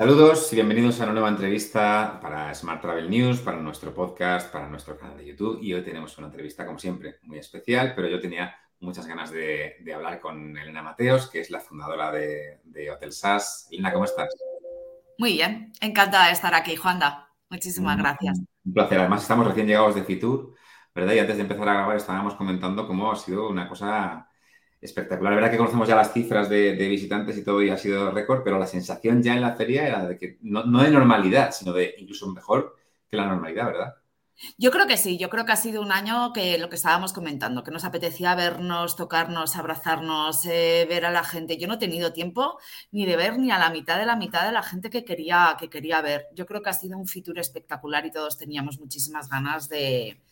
Saludos y bienvenidos a una nueva entrevista para Smart Travel News, para nuestro podcast, para nuestro canal de YouTube. Y hoy tenemos una entrevista, como siempre, muy especial, pero yo tenía muchas ganas de, hablar con Elena Mateos, que es la fundadora de, Hotel SAS. Elena, ¿cómo estás? Muy bien, encantada de estar aquí, Juanda. Muchísimas gracias. Un placer. Además, estamos recién llegados de Fitur, ¿verdad? Y antes de empezar a grabar estábamos comentando cómo ha sido una cosa espectacular. La verdad que conocemos ya las cifras de, visitantes y todo y ha sido récord, pero la sensación ya en la feria era de que no, de normalidad, sino de incluso mejor que la normalidad, ¿verdad? Yo creo que sí, yo creo que ha sido un año que lo que estábamos comentando, que nos apetecía vernos, tocarnos, abrazarnos, eh, ver a la gente. Yo no he tenido tiempo ni de ver ni a la mitad de la mitad de la gente que quería, que quería ver. Yo creo que ha sido un futuro espectacular y todos teníamos muchísimas ganas de,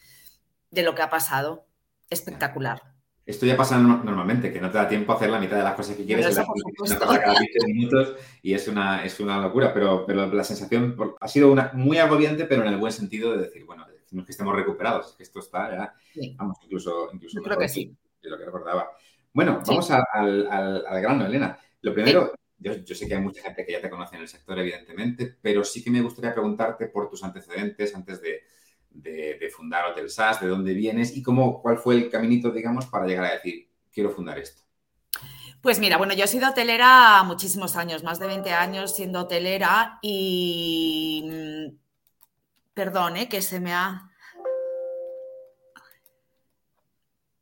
de lo que ha pasado. Espectacular. Esto ya pasa normalmente, que no te da tiempo a hacer la mitad de las cosas que quieres cada 15 minutos y es una, es una locura, pero, pero la sensación ha sido una, muy agobiante, pero en el buen sentido de decir, bueno, no es que estemos recuperados, es que esto está ya, vamos, incluso, incluso creo que sí. de lo que recordaba. Bueno, vamos al, al, grano, Elena. Lo primero, yo, yo, sé que hay mucha gente que ya te conoce en el sector, evidentemente, pero sí que me gustaría preguntarte por tus antecedentes antes de, de, fundar Hotel SAS, de dónde vienes y cómo, cuál fue el caminito, digamos, para llegar a decir, quiero fundar esto. Pues mira, bueno, yo he sido hotelera muchísimos años, más de 20 años siendo hotelera y... Mm, perdón, ¿eh? que se me ha...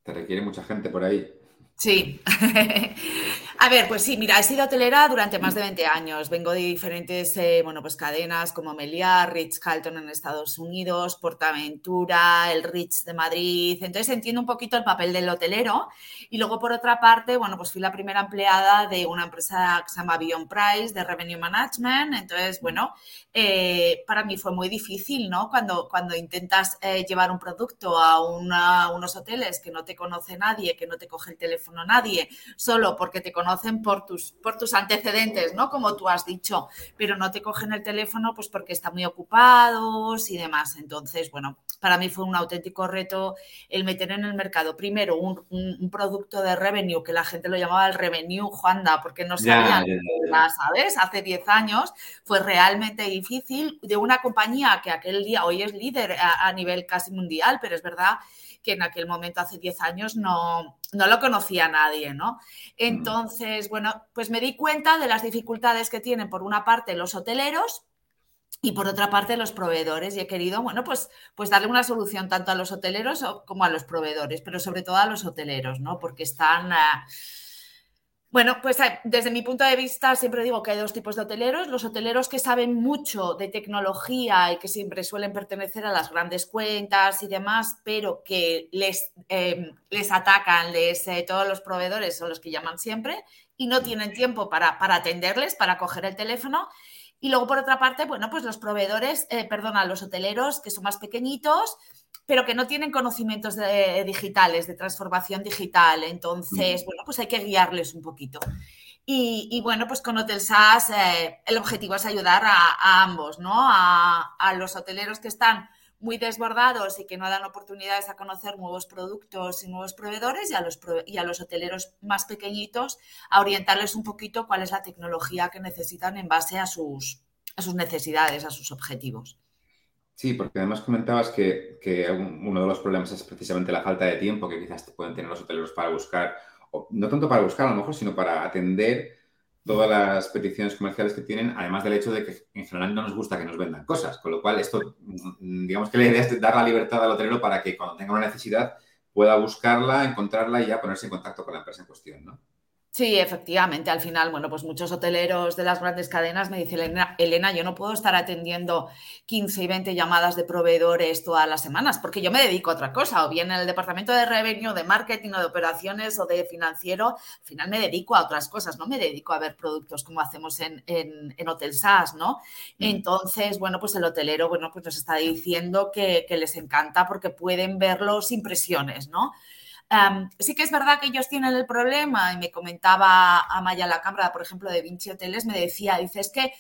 Te requiere mucha gente por ahí. Sí. A ver, pues sí, mira, he sido hotelera durante más de 20 años. Vengo de diferentes, eh, bueno, pues cadenas como Meliá, Ritz Carlton en Estados Unidos, Portaventura, el Ritz de Madrid. Entonces entiendo un poquito el papel del hotelero. Y luego, por otra parte, bueno, pues fui la primera empleada de una empresa que se llama Beyond Price, de Revenue Management. Entonces, bueno, eh, para mí fue muy difícil, ¿no? Cuando, cuando intentas eh, llevar un producto a, a unos hoteles que no te conoce nadie, que no te coge el teléfono nadie, solo porque te conoce conocen por tus, por tus antecedentes, ¿no? Como tú has dicho, pero no te cogen el teléfono pues porque están muy ocupados y demás. Entonces, bueno, para mí fue un auténtico reto el meter en el mercado primero un, producto de revenue, que la gente lo llamaba el revenue Juanda, porque no sabían, ¿sabes? Hace 10 años fue realmente difícil de una compañía que aquel día hoy es líder a, a nivel casi mundial, pero es verdad que en aquel momento, hace 10 años, no, no lo conocía nadie, ¿no? Entonces, bueno, pues me di cuenta de las dificultades que tienen, por una parte, los hoteleros, y por otra parte los proveedores y he querido, bueno, pues, pues darle una solución tanto a los hoteleros como a los proveedores, pero sobre todo a los hoteleros, ¿no? Porque están, ah, bueno, pues eh, desde mi punto de vista siempre digo que hay dos tipos de hoteleros. Los hoteleros que saben mucho de tecnología y que siempre suelen pertenecer a las grandes cuentas y demás, pero que les, em, les atacan, les, eh, todos los proveedores son los que llaman siempre y no tienen tiempo para, para atenderles, para coger el teléfono. Y luego, por otra parte, bueno, pues los proveedores, eh, perdona, los hoteleros que son más pequeñitos, pero que no tienen conocimientos digitales, de transformación digital. Entonces, bueno, pues hay que guiarles un poquito. Y, bueno, pues con Hotel SAS eh, el objetivo es ayudar a, ambos, ¿no? A, los hoteleros que están muy desbordados y que no dan oportunidades a conocer nuevos productos y nuevos proveedores y a los, y a los hoteleros más pequeñitos a orientarles un poquito cuál es la tecnología que necesitan en base a sus, a sus necesidades, a sus objetivos. Sí, porque además comentabas que, uno de los problemas es precisamente la falta de tiempo que quizás pueden tener los hoteleros para buscar, o no tanto para buscar a lo mejor, sino para atender todas las peticiones comerciales que tienen, además del hecho de que en general no nos gusta que nos vendan cosas, con lo cual esto, mm, digamos que la idea es dar la libertad al hotelero para que cuando tenga una necesidad pueda buscarla, encontrarla y ya ponerse en contacto con la empresa en cuestión, ¿no? Sí, efectivamente. Al final, bueno, pues muchos hoteleros de las grandes cadenas me dicen, Elena, Elena, yo no puedo estar atendiendo 15 y 20 llamadas de proveedores todas las semanas porque yo me dedico a otra cosa, o bien en el departamento de revenue, de marketing o de operaciones o de financiero, al final me dedico a otras cosas, no me dedico a ver productos como hacemos en, en, Hotel SAS, ¿no? Mm. Entonces, bueno, pues el hotelero, bueno, pues nos está diciendo que, que les encanta porque pueden verlo sin presiones, ¿no? Sí que es verdad que ellos tienen el problema, y me comentaba Amaya la Cámara, por ejemplo, de Vinci Hoteles, me decía, dice, es que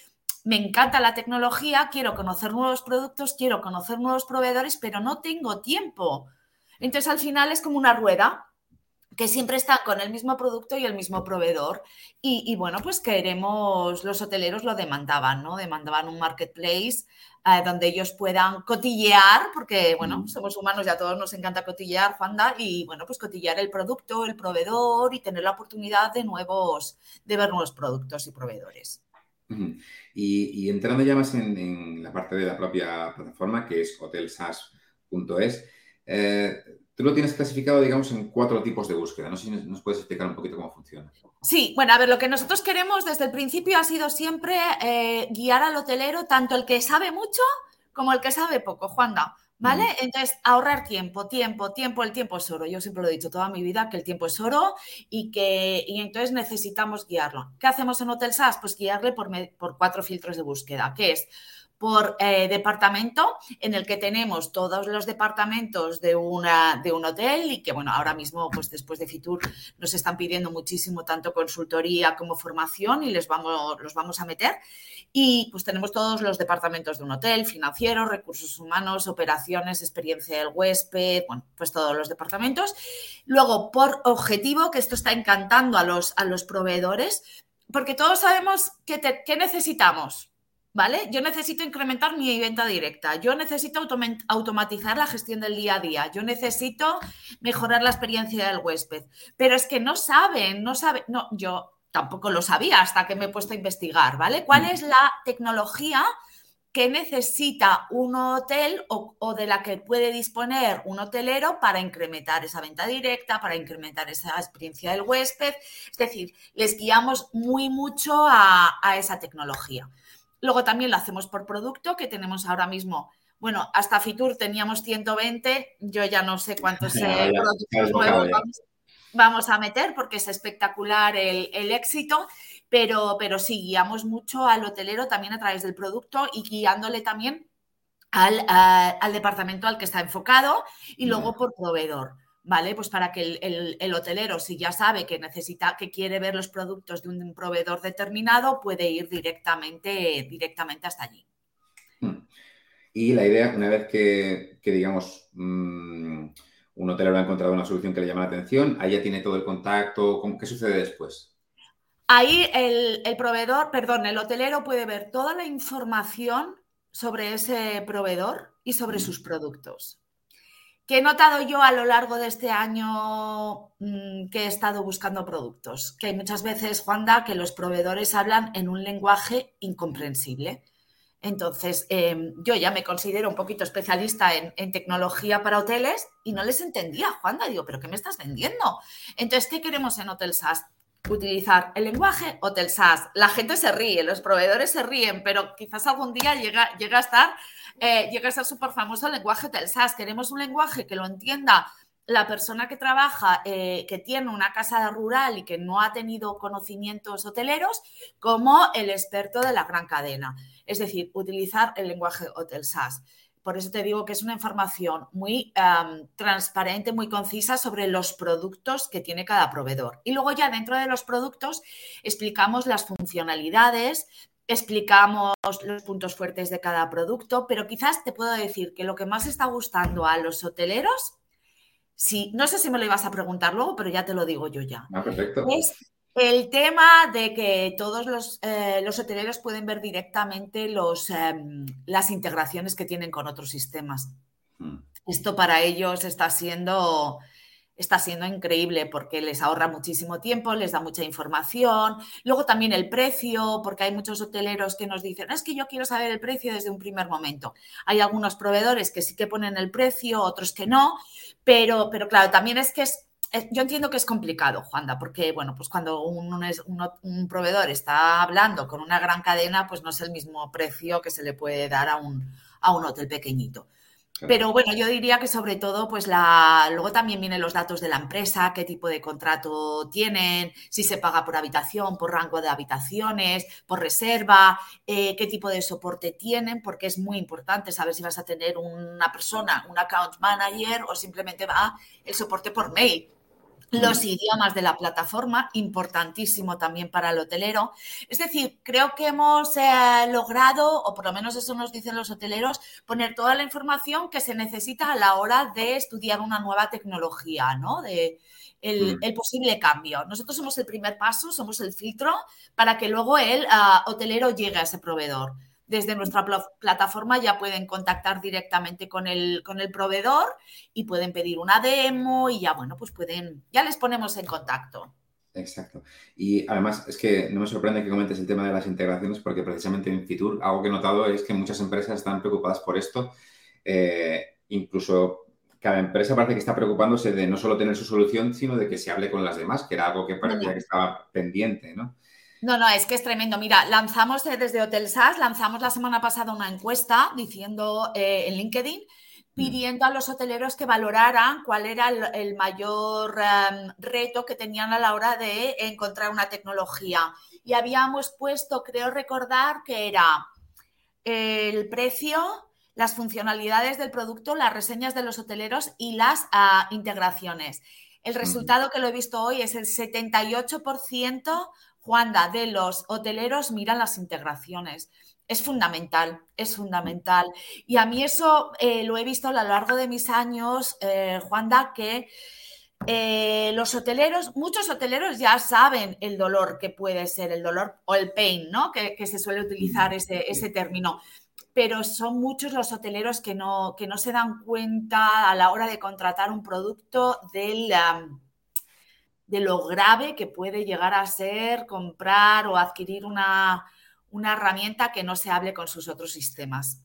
me encanta la tecnología, quiero conocer nuevos productos, quiero conocer nuevos proveedores, pero no tengo tiempo. Entonces, al final es como una rueda. Que siempre están con el mismo producto y el mismo proveedor. Y, bueno, pues queremos, los hoteleros lo demandaban, ¿no? Demandaban un marketplace eh, donde ellos puedan cotillear, porque bueno, somos humanos y a todos nos encanta cotillear, Juanda, y bueno, pues cotillear el producto, el proveedor y tener la oportunidad de nuevos, de ver nuevos productos y proveedores. y, entrando ya más en, la parte de la propia plataforma, que es hotelsas.es, eh, Tú lo tienes clasificado, digamos, en cuatro tipos de búsqueda. No sé si nos puedes explicar un poquito cómo funciona. Sí, bueno, a ver, lo que nosotros queremos desde el principio ha sido siempre eh, guiar al hotelero, tanto el que sabe mucho como el que sabe poco, Juanda. ¿Vale? Entonces, ahorrar tiempo, tiempo, tiempo, el tiempo es oro. Yo siempre lo he dicho toda mi vida que el tiempo es oro y que y entonces necesitamos guiarlo. ¿Qué hacemos en Hotel SAS? Pues guiarle por, por cuatro filtros de búsqueda, que es por eh, departamento en el que tenemos todos los departamentos de, una, de un hotel y que, bueno, ahora mismo, pues después de Fitur, nos están pidiendo muchísimo tanto consultoría como formación y les vamos, los vamos a meter. Y pues tenemos todos los departamentos de un hotel, financiero, recursos humanos, operaciones, experiencia del huésped, bueno, pues todos los departamentos. Luego, por objetivo, que esto está encantando a los, a los proveedores, porque todos sabemos que, que necesitamos ¿vale? Yo necesito incrementar mi venta directa, yo necesito automatizar la gestión del día a día, yo necesito mejorar la experiencia del huésped, pero es que no saben, no saben, no, yo tampoco lo sabía hasta que me he puesto a investigar, ¿vale? ¿Cuál mm. es la tecnología que necesita un hotel o, o, de la que puede disponer un hotelero para incrementar esa venta directa, para incrementar esa experiencia del huésped. Es decir, les guiamos muy mucho a, a esa tecnología. Luego también lo hacemos por producto, que tenemos ahora mismo, bueno, hasta Fitur teníamos 120, yo ya no sé cuántos eh, productos nuevos vamos, a meter porque es espectacular el, éxito, pero, pero sí, guiamos mucho al hotelero también a través del producto y guiándole también al, al departamento al que está enfocado y luego por proveedor. ¿Vale? Pues para que el, hotelero, si ya sabe que necesita, que quiere ver los productos de un proveedor determinado, puede ir directamente, directamente hasta allí. Hmm. Y la idea, una vez que, digamos, mm, un hotelero ha encontrado una solución que le llama la atención, ahí ya tiene todo el contacto, ¿qué sucede después? Ahí el, el proveedor, perdón, el hotelero puede ver toda la información sobre ese proveedor y sobre hmm. sus productos. ¿Qué he notado yo a lo largo de este año mm, que he estado buscando productos? Que muchas veces, Juanda, que los proveedores hablan en un lenguaje incomprensible. Entonces, em, yo ya me considero un poquito especialista en, tecnología para hoteles y no les entendía, Juanda. Digo, ¿pero qué me estás vendiendo? Entonces, ¿qué queremos en Hotel SAS? Utilizar el lenguaje Hotel SAS. La gente se ríe, los proveedores se ríen, pero quizás algún día llega, llega a estar eh, llega a ser súper famoso el lenguaje del SAS. Queremos un lenguaje que lo entienda la persona que trabaja, eh, que tiene una casa rural y que no ha tenido conocimientos hoteleros, como el experto de la gran cadena. Es decir, utilizar el lenguaje Hotel SAS. Por eso te digo que es una información muy transparente, muy concisa sobre los productos que tiene cada proveedor. Y luego ya dentro de los productos explicamos las funcionalidades, explicamos los puntos fuertes de cada producto, pero quizás te puedo decir que lo que más está gustando a los hoteleros, si, no sé si me lo ibas a preguntar luego, pero ya te lo digo yo ya. Ah, perfecto. Es el tema de que todos los, eh, los hoteleros pueden ver directamente los, em, las integraciones que tienen con otros sistemas. Hmm. Esto para ellos está siendo está siendo increíble porque les ahorra muchísimo tiempo, les da mucha información. Luego también el precio, porque hay muchos hoteleros que nos dicen, es que yo quiero saber el precio desde un primer momento. Hay algunos proveedores que sí que ponen el precio, otros que no, pero, pero claro, también es que es... Yo entiendo que es complicado, Juanda, porque bueno, pues cuando un, un proveedor está hablando con una gran cadena, pues no es el mismo precio que se le puede dar a un, a un hotel pequeñito. Pero bueno, yo diría que sobre todo, pues la, luego también vienen los datos de la empresa, qué tipo de contrato tienen, si se paga por habitación, por rango de habitaciones, por reserva, eh, qué tipo de soporte tienen, porque es muy importante saber si vas a tener una persona, un account manager o simplemente va el soporte por mail. Los idiomas de la plataforma, importantísimo también para el hotelero. Es decir, creo que hemos eh, logrado, o por lo menos eso nos dicen los hoteleros, poner toda la información que se necesita a la hora de estudiar una nueva tecnología, ¿no? De, el, mm. posible cambio. Nosotros somos el primer paso, somos el filtro para que luego el ah, hotelero llegue a ese proveedor desde nuestra plataforma ya pueden contactar directamente con el, con el proveedor y pueden pedir una demo y ya, bueno, pues pueden, ya les ponemos en contacto. Exacto. Y además es que no me sorprende que comentes el tema de las integraciones porque precisamente en Fitur algo que he notado es que muchas empresas están preocupadas por esto. Eh, incluso cada empresa parece que está preocupándose de no solo tener su solución, sino de que se hable con las demás, que era algo que parecía que estaba pendiente, ¿no? No, no, es que es tremendo. Mira, lanzamos eh, desde Hotel SAS, lanzamos la semana pasada una encuesta diciendo eh, en LinkedIn, mm. pidiendo a los hoteleros que valoraran cuál era el, mayor em, reto que tenían a la hora de encontrar una tecnología. Y habíamos puesto, creo recordar, que era el precio, las funcionalidades del producto, las reseñas de los hoteleros y las ah, integraciones. El resultado que lo he visto hoy es el 78% Juanda, de los hoteleros miran las integraciones. Es fundamental, es fundamental. Y a mí eso eh, lo he visto a lo largo de mis años, eh, Juanda, que eh, los hoteleros, muchos hoteleros ya saben el dolor que puede ser, el dolor o el pain, ¿no? Que, se suele utilizar ese, ese, término. Pero son muchos los hoteleros que no, que no se dan cuenta a la hora de contratar un producto del de lo grave que puede llegar a ser comprar o adquirir una, herramienta que no se hable con sus otros sistemas.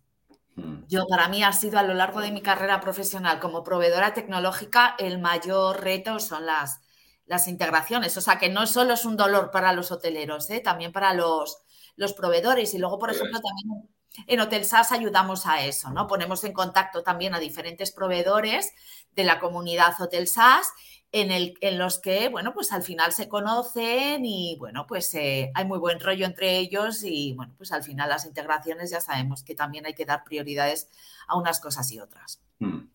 Hmm. Yo, para mí, ha sido a lo largo de mi carrera profesional como proveedora tecnológica, el mayor reto son las, las integraciones. O sea, que no solo es un dolor para los hoteleros, ¿eh? también para los, los proveedores. Y luego, por ejemplo, también en Hotel SAS ayudamos a eso, ¿no? Ponemos en contacto también a diferentes proveedores de la comunidad Hotel SAS en, el, en los que, bueno, pues al final se conocen y, bueno, pues eh, hay muy buen rollo entre ellos y, bueno, pues al final las integraciones ya sabemos que también hay que dar prioridades a unas cosas y otras. Hmm.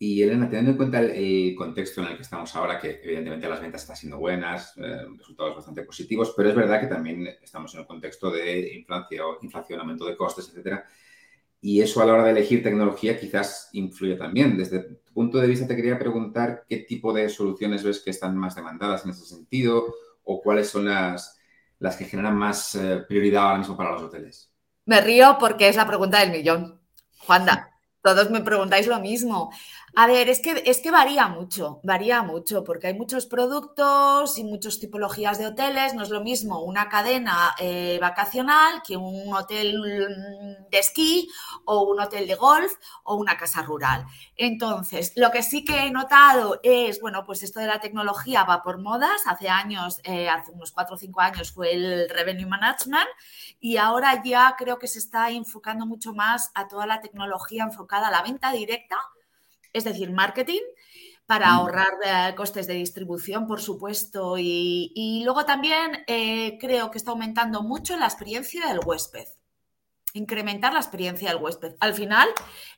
Y Elena, teniendo en cuenta el, contexto en el que estamos ahora, que evidentemente las ventas están siendo buenas, eh, resultados bastante positivos, pero es verdad que también estamos en un contexto de inflación, inflación aumento de costes, etcétera. Y eso a la hora de elegir tecnología quizás influye también. Desde tu punto de vista te quería preguntar qué tipo de soluciones ves que están más demandadas en ese sentido o cuáles son las, las que generan más eh, prioridad ahora mismo para los hoteles. Me río porque es la pregunta del millón. Juanda, todos me preguntáis lo mismo. A ver, es que, es que varía mucho, varía mucho, porque hay muchos productos y muchas tipologías de hoteles. No es lo mismo una cadena eh, vacacional que un hotel de esquí o un hotel de golf o una casa rural. Entonces, lo que sí que he notado es, bueno, pues esto de la tecnología va por modas. Hace años, eh, hace unos cuatro o cinco años fue el Revenue Management y ahora ya creo que se está enfocando mucho más a toda la tecnología enfocada a la venta directa es decir, marketing para ahorrar eh, costes de distribución, por supuesto. Y, luego también eh, creo que está aumentando mucho la experiencia del huésped. Incrementar la experiencia del huésped. Al final,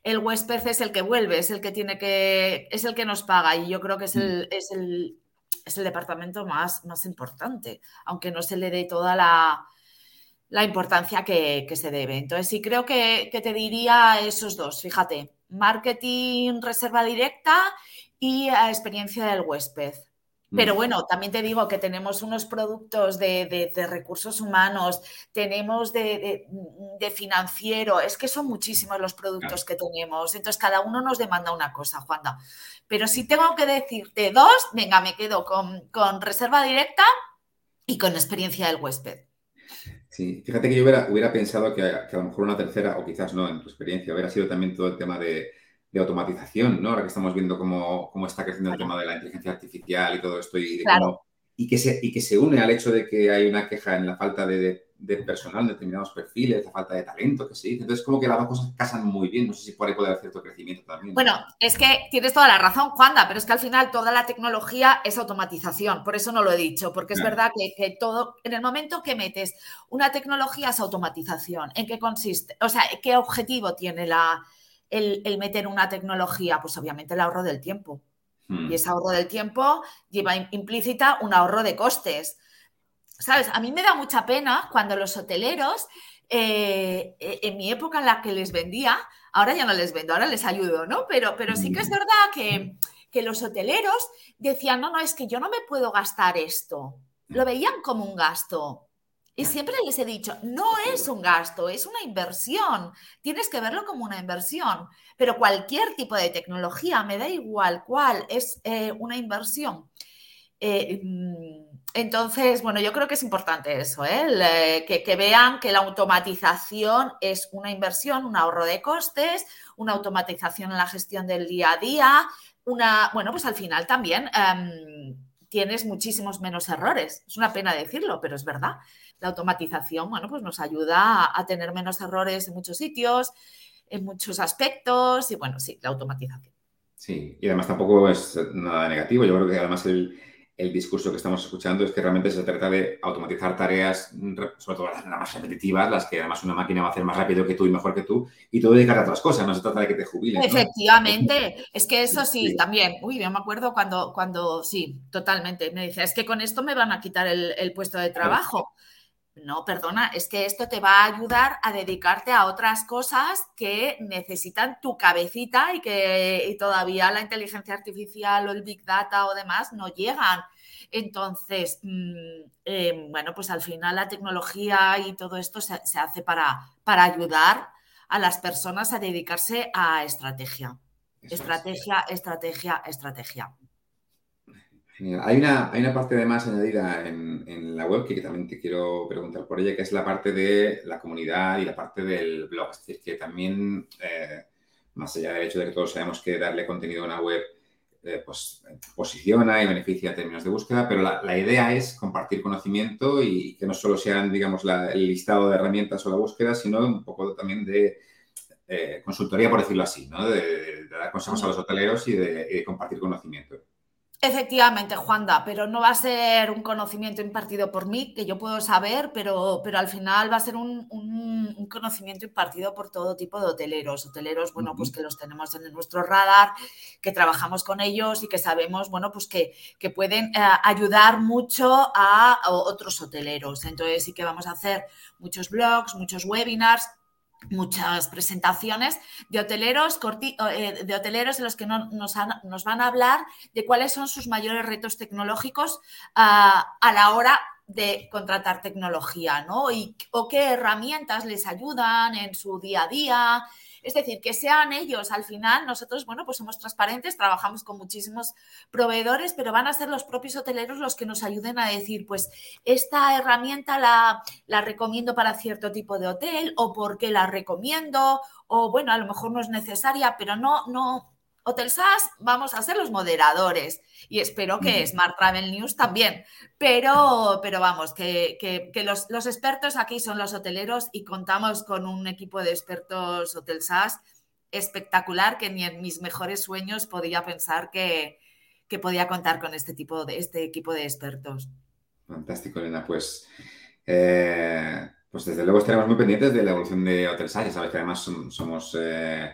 el huésped es el que vuelve, es el que tiene que, es el que nos paga. Y yo creo que es el, es el, es el departamento más, más importante, aunque no se le dé toda la, la importancia que, se debe. Entonces, sí creo que, que te diría esos dos, fíjate marketing reserva directa y experiencia del huésped. Pero mm. bueno, también te digo que tenemos unos productos de, recursos humanos, tenemos de, financiero, es que son muchísimos los productos que tenemos. Entonces, cada uno nos demanda una cosa, Juanda. Pero si tengo que decirte dos, venga, me quedo con, reserva directa y con experiencia del huésped. Sí, fíjate que yo hubiera, pensado que, a lo mejor una tercera, o quizás no, en tu experiencia, hubiera sido también todo el tema de, automatización, ¿no? Ahora que estamos viendo cómo, está creciendo el tema de la inteligencia artificial y todo esto, y, y, que se, y que se une al hecho de que hay una queja en la falta de, de personal, determinados perfiles, la falta de talento que se dice. Entonces, como que las dos cosas casan muy bien. No sé si por ahí puede haber cierto crecimiento también. Bueno, es que tienes toda la razón, Juanda, pero es que al final toda la tecnología es automatización. Por eso no lo he dicho, porque es verdad que, todo, en el momento que metes una tecnología es automatización. ¿En qué consiste? O sea, ¿qué objetivo tiene la, el, meter una tecnología? Pues obviamente el ahorro del tiempo. Y ese ahorro del tiempo lleva implícita un ahorro de costes. ¿Sabes? A mí me da mucha pena cuando los hoteleros, eh, e, en mi época en la que les vendía, ahora ya no les vendo, ahora les ayudo, ¿no? Pero, pero sí que es verdad que, que los hoteleros decían, no, no, es que yo no me puedo gastar esto. Lo veían como un gasto. Y siempre les he dicho, no es un gasto, es una inversión. Tienes que verlo como una inversión. Pero cualquier tipo de tecnología, me da igual cuál, es eh, una inversión. Eh, mm, entonces, bueno, yo creo que es importante eso, ¿eh? que, vean que la automatización es una inversión, un ahorro de costes, una automatización en la gestión del día a día, una, bueno, pues al final también em, tienes muchísimos menos errores. Es una pena decirlo, pero es verdad. La automatización, bueno, pues nos ayuda a tener menos errores en muchos sitios, en muchos aspectos y bueno, sí, la automatización. Sí, y además tampoco es nada negativo. Yo creo que además el, el discurso que estamos escuchando es que realmente se trata de automatizar tareas, sobre todo las más repetitivas, las que además una máquina va a hacer más rápido que tú y mejor que tú, y tú dedicar a otras cosas, no se trata de que te jubiles. Efectivamente, es que eso sí, también. Uy, yo me acuerdo cuando, cuando, sí, totalmente, me dice, es que con esto me van a quitar el, puesto de trabajo. No, perdona, es que esto te va a ayudar a dedicarte a otras cosas que necesitan tu cabecita y que todavía la inteligencia artificial o el big data o demás no llegan. Entonces, mm, eh, bueno, pues al final la tecnología y todo esto se, hace para, para ayudar a las personas a dedicarse a estrategia. estrategia, estrategia, estrategia. Hay una, hay una parte de más añadida en, la web que, también te quiero preguntar por ella, que es la parte de la comunidad y la parte del blog. Es decir, que también, eh, más allá del hecho de que todos sabemos que darle contenido a una web eh, pues, posiciona y beneficia en términos de búsqueda, pero la, idea es compartir conocimiento y que no solo sean, digamos, el listado de herramientas o la búsqueda, sino un poco también de eh, consultoría, por decirlo así, ¿no? de, dar consejos a los hoteleros y de compartir conocimiento. Efectivamente, Juanda, pero no va a ser un conocimiento impartido por mí, que yo puedo saber, pero, pero al final va a ser un, conocimiento impartido por todo tipo de hoteleros. Hoteleros, bueno, pues que los tenemos en nuestro radar, que trabajamos con ellos y que sabemos, bueno, pues que, pueden eh, ayudar mucho a otros hoteleros. Entonces sí que vamos a hacer muchos blogs, muchos webinars muchas presentaciones de hoteleros, eh, de hoteleros en los que nos, van a hablar de cuáles son sus mayores retos tecnológicos ah, a la hora de contratar tecnología, ¿no? Y, o qué herramientas les ayudan en su día a día, es decir, que sean ellos. Al final, nosotros, bueno, pues somos transparentes, trabajamos con muchísimos proveedores, pero van a ser los propios hoteleros los que nos ayuden a decir, pues esta herramienta la, la recomiendo para cierto tipo de hotel o por qué la recomiendo o bueno, a lo mejor no es necesaria, pero no, no, Hotel SAS vamos a ser los moderadores y espero que Smart Travel News también. Pero, pero vamos, que, los, expertos aquí son los hoteleros y contamos con un equipo de expertos Hotel SAS espectacular que ni en mis mejores sueños podía pensar que, podía contar con este tipo de este equipo de expertos. Fantástico, Elena. Pues, eh, pues desde luego estaremos muy pendientes de la evolución de Hotel SAS. Ya sabes que además somos eh,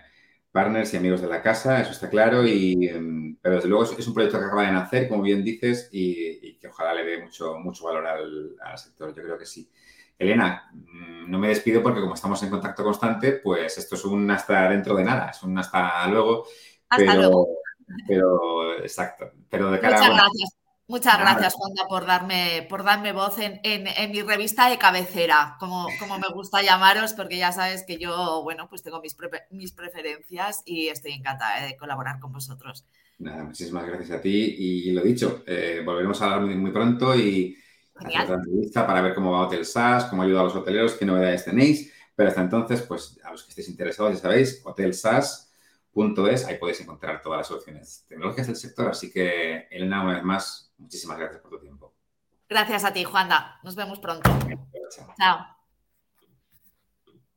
partners y amigos de la casa, eso está claro, y, em, pero desde luego es, un proyecto que acaba de nacer, como bien dices, y, que ojalá le dé mucho, mucho valor al, sector, yo creo que sí. Elena, mm, no me despido porque como estamos en contacto constante, pues esto es un hasta dentro de nada, es un hasta luego. Hasta pero, luego. Pero, exacto. Pero de cara Muchas gracias. Muchas gracias, Juanda, por darme, por darme voz en, mi revista de cabecera, como, como, me gusta llamaros, porque ya sabes que yo, bueno, pues tengo mis, mis preferencias y estoy encantada de colaborar con vosotros. Nada, muchísimas gracias a ti. Y lo dicho, eh, volveremos a hablar muy, pronto y hacer otra entrevista para ver cómo va Hotel SAS, cómo ayuda a los hoteleros, qué novedades tenéis, pero hasta entonces, pues a los que estéis interesados, ya sabéis, hotelsas.es, ahí podéis encontrar todas las soluciones tecnológicas del sector, así que Elena, una vez más, Muchísimas gracias por tu tiempo. Gracias a ti, Juanda. Nos vemos pronto. Chao.